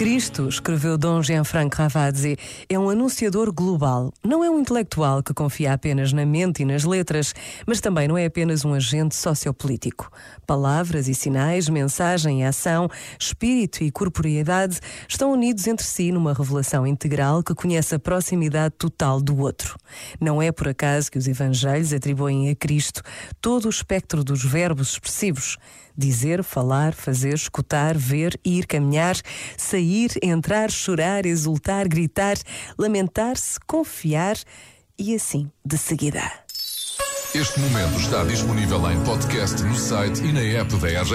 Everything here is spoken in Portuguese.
Cristo, escreveu Dom Gianfranco Ravazzi, é um anunciador global. Não é um intelectual que confia apenas na mente e nas letras, mas também não é apenas um agente sociopolítico. Palavras e sinais, mensagem e ação, espírito e corporeidade estão unidos entre si numa revelação integral que conhece a proximidade total do outro. Não é por acaso que os evangelhos atribuem a Cristo todo o espectro dos verbos expressivos dizer, falar, fazer, escutar, ver, ir, caminhar, sair, entrar, chorar, exultar, gritar, lamentar-se, confiar e assim de seguida. Este momento está disponível em podcast no site e na app da RGF.